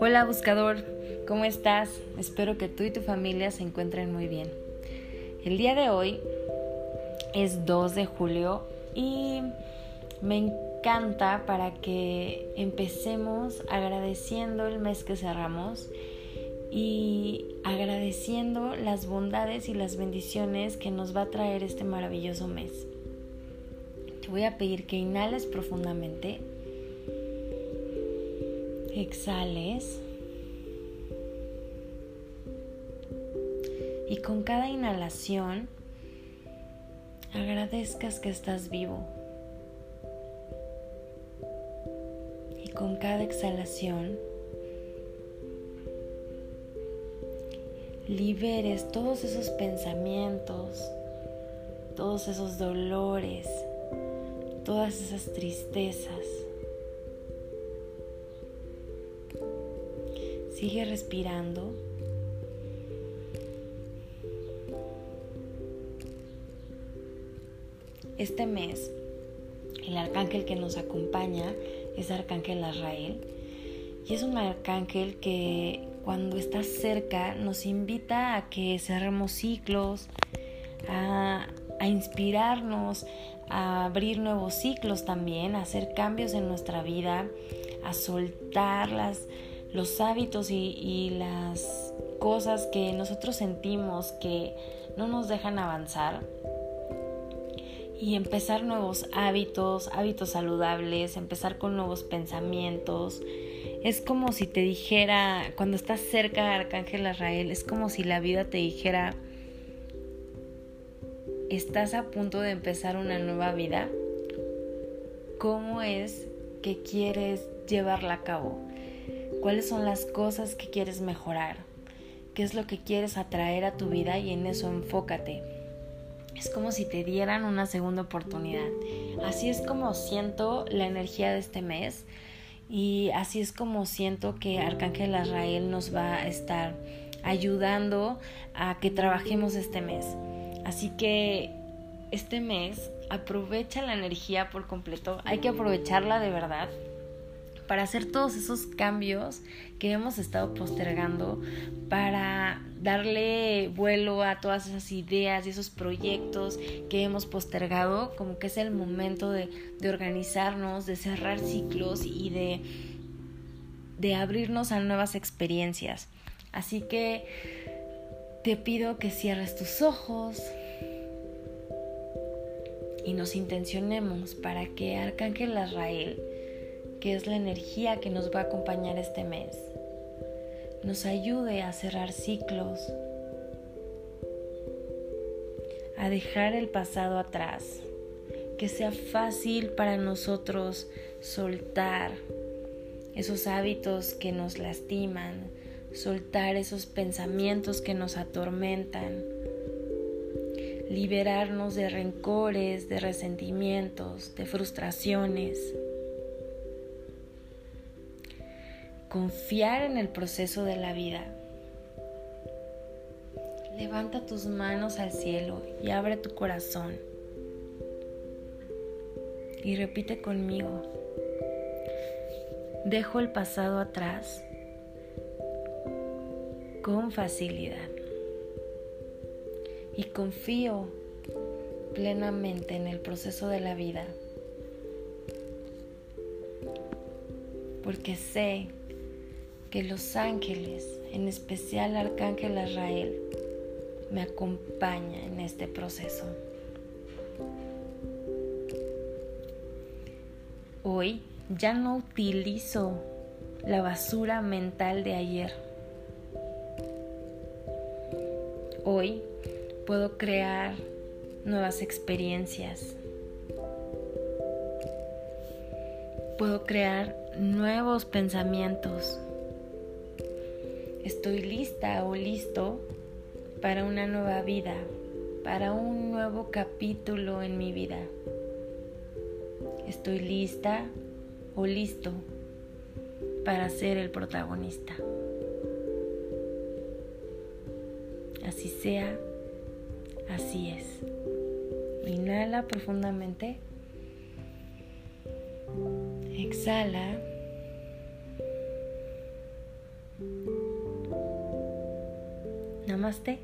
Hola buscador, ¿cómo estás? Espero que tú y tu familia se encuentren muy bien. El día de hoy es 2 de julio y me encanta para que empecemos agradeciendo el mes que cerramos y agradeciendo las bondades y las bendiciones que nos va a traer este maravilloso mes. Te voy a pedir que inhales profundamente exhales y con cada inhalación agradezcas que estás vivo. Y con cada exhalación liberes todos esos pensamientos, todos esos dolores, todas esas tristezas. Sigue respirando. Este mes, el arcángel que nos acompaña es Arcángel Azrael. Y es un arcángel que cuando está cerca nos invita a que cerremos ciclos, a, a inspirarnos, a abrir nuevos ciclos también, a hacer cambios en nuestra vida, a soltar las, los hábitos y, las cosas que nosotros sentimos que no nos dejan avanzar y empezar nuevos hábitos, hábitos saludables, empezar con nuevos pensamientos. Es como si te dijera, cuando estás cerca de Arcángel Israel, es como si la vida te dijera, estás a punto de empezar una nueva vida. ¿Cómo es que quieres llevarla a cabo? cuáles son las cosas que quieres mejorar, qué es lo que quieres atraer a tu vida y en eso enfócate. Es como si te dieran una segunda oportunidad. Así es como siento la energía de este mes y así es como siento que Arcángel Azrael nos va a estar ayudando a que trabajemos este mes. Así que este mes aprovecha la energía por completo, hay que aprovecharla de verdad para hacer todos esos cambios que hemos estado postergando, para darle vuelo a todas esas ideas y esos proyectos que hemos postergado, como que es el momento de, organizarnos, de cerrar ciclos y de, de abrirnos a nuevas experiencias. Así que te pido que cierres tus ojos y nos intencionemos para que Arcángel Azrael que es la energía que nos va a acompañar este mes, nos ayude a cerrar ciclos, a dejar el pasado atrás, que sea fácil para nosotros soltar esos hábitos que nos lastiman, soltar esos pensamientos que nos atormentan, liberarnos de rencores, de resentimientos, de frustraciones. confiar en el proceso de la vida. Levanta tus manos al cielo y abre tu corazón. Y repite conmigo. Dejo el pasado atrás con facilidad. Y confío plenamente en el proceso de la vida. Porque sé que los ángeles, en especial Arcángel Israel, me acompaña en este proceso. Hoy ya no utilizo la basura mental de ayer. Hoy puedo crear nuevas experiencias. Puedo crear nuevos pensamientos. Estoy lista o listo para una nueva vida, para un nuevo capítulo en mi vida. Estoy lista o listo para ser el protagonista. Así sea, así es. Inhala profundamente. Exhala. Namaste.